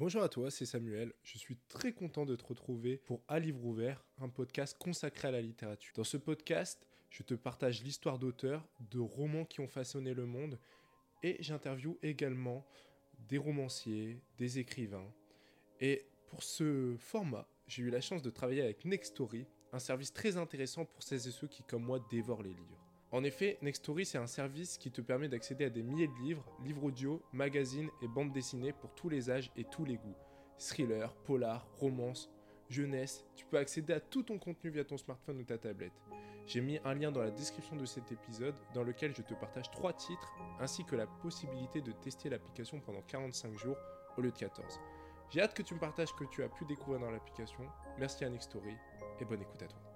Bonjour à toi, c'est Samuel. Je suis très content de te retrouver pour À Livre Ouvert, un podcast consacré à la littérature. Dans ce podcast, je te partage l'histoire d'auteurs, de romans qui ont façonné le monde, et j'interviewe également des romanciers, des écrivains. Et pour ce format, j'ai eu la chance de travailler avec Nextory, un service très intéressant pour celles et ceux qui, comme moi, dévorent les livres. En effet, Nextory, c'est un service qui te permet d'accéder à des milliers de livres, livres audio, magazines et bandes dessinées pour tous les âges et tous les goûts. Thriller, polar, romance, jeunesse, tu peux accéder à tout ton contenu via ton smartphone ou ta tablette. J'ai mis un lien dans la description de cet épisode dans lequel je te partage 3 titres ainsi que la possibilité de tester l'application pendant 45 jours au lieu de 14. J'ai hâte que tu me partages ce que tu as pu découvrir dans l'application. Merci à Nextory et bonne écoute à toi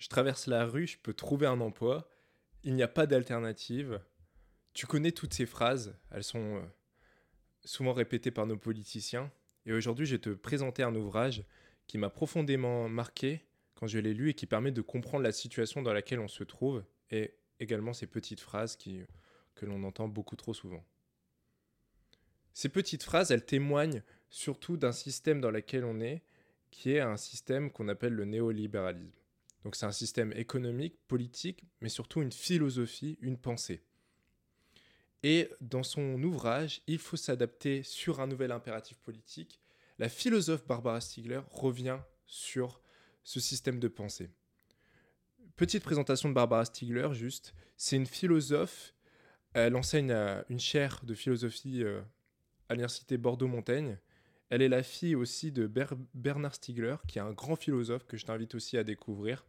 je traverse la rue, je peux trouver un emploi, il n'y a pas d'alternative. Tu connais toutes ces phrases, elles sont euh, souvent répétées par nos politiciens. Et aujourd'hui, je vais te présenter un ouvrage qui m'a profondément marqué quand je l'ai lu et qui permet de comprendre la situation dans laquelle on se trouve et également ces petites phrases que l'on entend beaucoup trop souvent. Ces petites phrases, elles témoignent surtout d'un système dans lequel on est, qui est un système qu'on appelle le néolibéralisme. Donc c'est un système économique, politique, mais surtout une philosophie, une pensée. Et dans son ouvrage, Il faut s'adapter sur un nouvel impératif politique, la philosophe Barbara Stiegler revient sur ce système de pensée. Petite présentation de Barbara Stiegler, juste. C'est une philosophe. Elle enseigne une chaire de philosophie euh, à l'université Bordeaux-Montaigne. Elle est la fille aussi de Bernard Stiegler, qui est un grand philosophe que je t'invite aussi à découvrir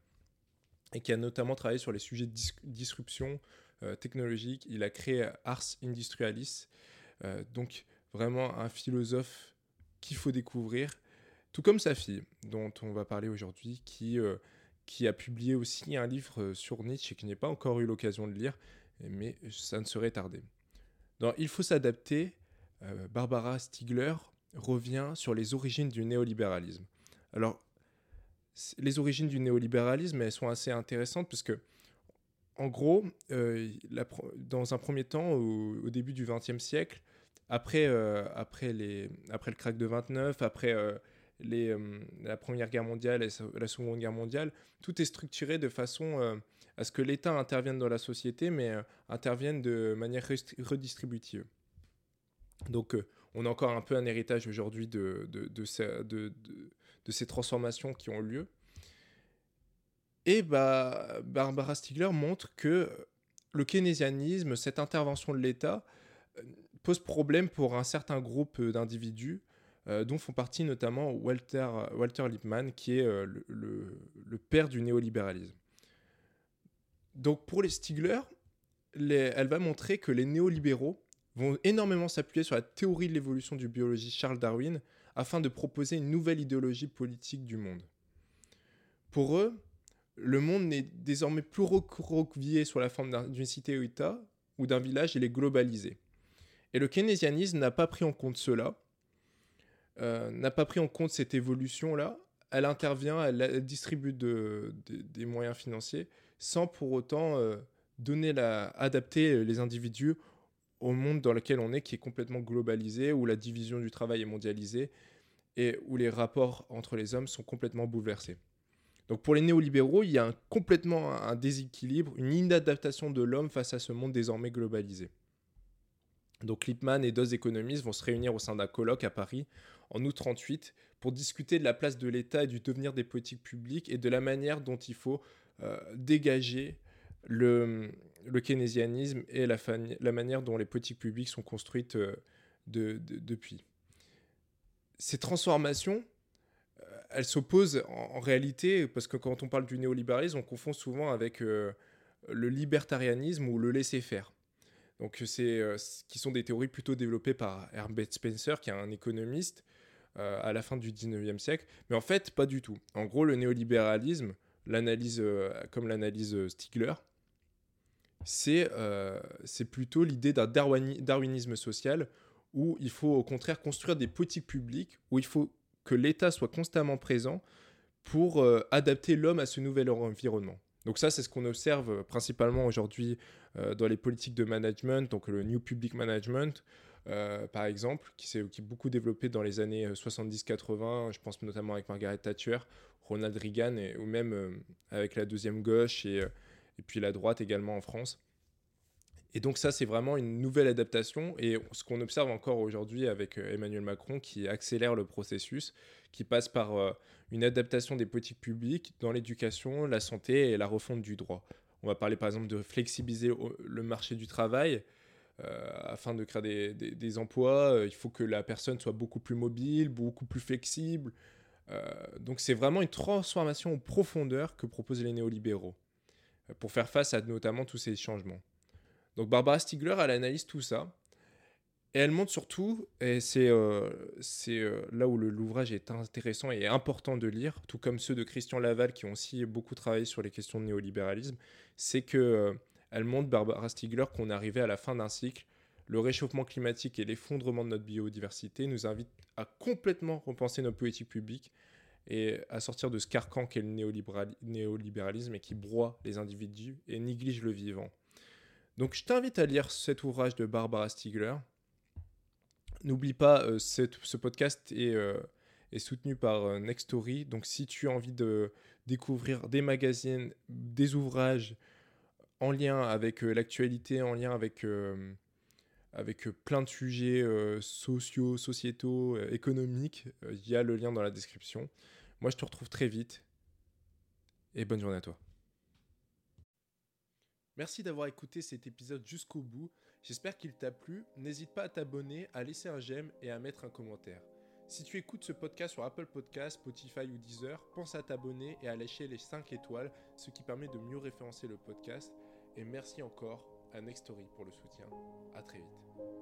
et qui a notamment travaillé sur les sujets de disruption euh, technologique. Il a créé Ars Industrialis, euh, donc vraiment un philosophe qu'il faut découvrir, tout comme sa fille, dont on va parler aujourd'hui, qui, euh, qui a publié aussi un livre sur Nietzsche et qui n'est pas encore eu l'occasion de lire, mais ça ne serait tardé. Dans Il faut s'adapter, Barbara Stiegler revient sur les origines du néolibéralisme. Alors, les origines du néolibéralisme, elles sont assez intéressantes parce que, en gros, euh, dans un premier temps, au, début du XXe siècle, après, euh, après, les, après le crack de 29, après euh, les, la Première Guerre mondiale et la Seconde Guerre mondiale, tout est structuré de façon à ce que l'État intervienne dans la société, mais intervienne de manière redistributive. Donc, on a encore un peu un héritage aujourd'hui de, de, ces transformations qui ont lieu. Et bah, Barbara Stiegler montre que le keynésianisme, cette intervention de l'État, euh, pose problème pour un certain groupe d'individus, euh, dont font partie notamment Walter, Walter Lippmann, qui est euh, le, le, père du néolibéralisme. Donc pour les Stiegler, elle va montrer que les néolibéraux vont énormément s'appuyer sur la théorie de l'évolution du biologiste Charles Darwin afin de proposer une nouvelle idéologie politique du monde. Pour eux, le monde n'est désormais plus recroquevillé sur la forme d'une cité-État ou d'un village, il est globalisé. Et le keynésianisme n'a pas pris en compte cela, euh, n'a pas pris en compte cette évolution-là. Elle intervient, elle, distribue des moyens financiers sans pour autant euh, donner la, adapter les individus au monde dans lequel on est, qui est complètement globalisé, où la division du travail est mondialisée et où les rapports entre les hommes sont complètement bouleversés. Donc pour les néolibéraux, il y a complètement un déséquilibre, une inadaptation de l'homme face à ce monde désormais globalisé. Donc Lippmann et deux économistes vont se réunir au sein d'un colloque à Paris en août 38 pour discuter de la place de l'État et du devenir des politiques publiques et de la manière dont il faut euh, dégager le, keynésianisme et la, manière dont les politiques publiques sont construites euh, depuis. Ces transformations, euh, elles s'opposent en, réalité, parce que quand on parle du néolibéralisme, on confond souvent avec euh, le libertarianisme ou le laisser-faire. Donc, c'est qui sont des théories plutôt développées par Herbert Spencer, qui est un économiste à la fin du 19e siècle. Mais en fait, pas du tout. En gros, le néolibéralisme, l'analyse comme l'analyse Stigler, euh, c'est plutôt l'idée d'un darwinisme social où il faut au contraire construire des politiques publiques, où il faut que l'État soit constamment présent pour euh, adapter l'homme à ce nouvel environnement. Donc ça, c'est ce qu'on observe principalement aujourd'hui euh, dans les politiques de management, donc le New Public Management, par exemple, qui s'est beaucoup développé dans les années 70-80, je pense notamment avec Margaret Thatcher, Ronald Reagan, ou même avec la deuxième gauche et, et puis la droite également en France. Et donc ça, c'est vraiment une nouvelle adaptation. Et ce qu'on observe encore aujourd'hui avec euh, Emmanuel Macron, qui accélère le processus, qui passe par euh, une adaptation des politiques publiques dans l'éducation, la santé et la refonte du droit. On va parler par exemple de flexibiliser le marché du travail. Euh, afin de créer des, emplois, il faut que la personne soit beaucoup plus mobile, beaucoup plus flexible. donc c'est vraiment une transformation en profondeur que proposent les néolibéraux pour faire face à notamment tous ces changements. Donc Barbara Stiegler, elle analyse tout ça. Et elle montre surtout, et c'est euh, euh, là où l'ouvrage est intéressant et important de lire, tout comme ceux de Christian Laval qui ont aussi beaucoup travaillé sur les questions de néolibéralisme, c'est que euh, elle montre, Barbara Stiegler, qu'on est arrivé à la fin d'un cycle. Le réchauffement climatique et l'effondrement de notre biodiversité nous invitent à complètement repenser nos politiques publiques et à sortir de ce carcan qu'est le néolibéralisme et qui broie les individus et néglige le vivant. Donc je t'invite à lire cet ouvrage de Barbara Stiegler. N'oublie pas, euh, ce podcast est, euh, est soutenu par euh, Nextory. Donc si tu as envie de découvrir des magazines, des ouvrages en lien avec l'actualité, en lien avec, avec plein de sujets sociaux, sociétaux, économiques, il y a le lien dans la description. Moi je te retrouve très vite et bonne journée à toi. Merci d'avoir écouté cet épisode jusqu'au bout. J'espère qu'il t'a plu. N'hésite pas à t'abonner, à laisser un j'aime et à mettre un commentaire. Si tu écoutes ce podcast sur Apple Podcasts, Spotify ou Deezer, pense à t'abonner et à lâcher les 5 étoiles, ce qui permet de mieux référencer le podcast. Et merci encore à Nextory pour le soutien. À très vite.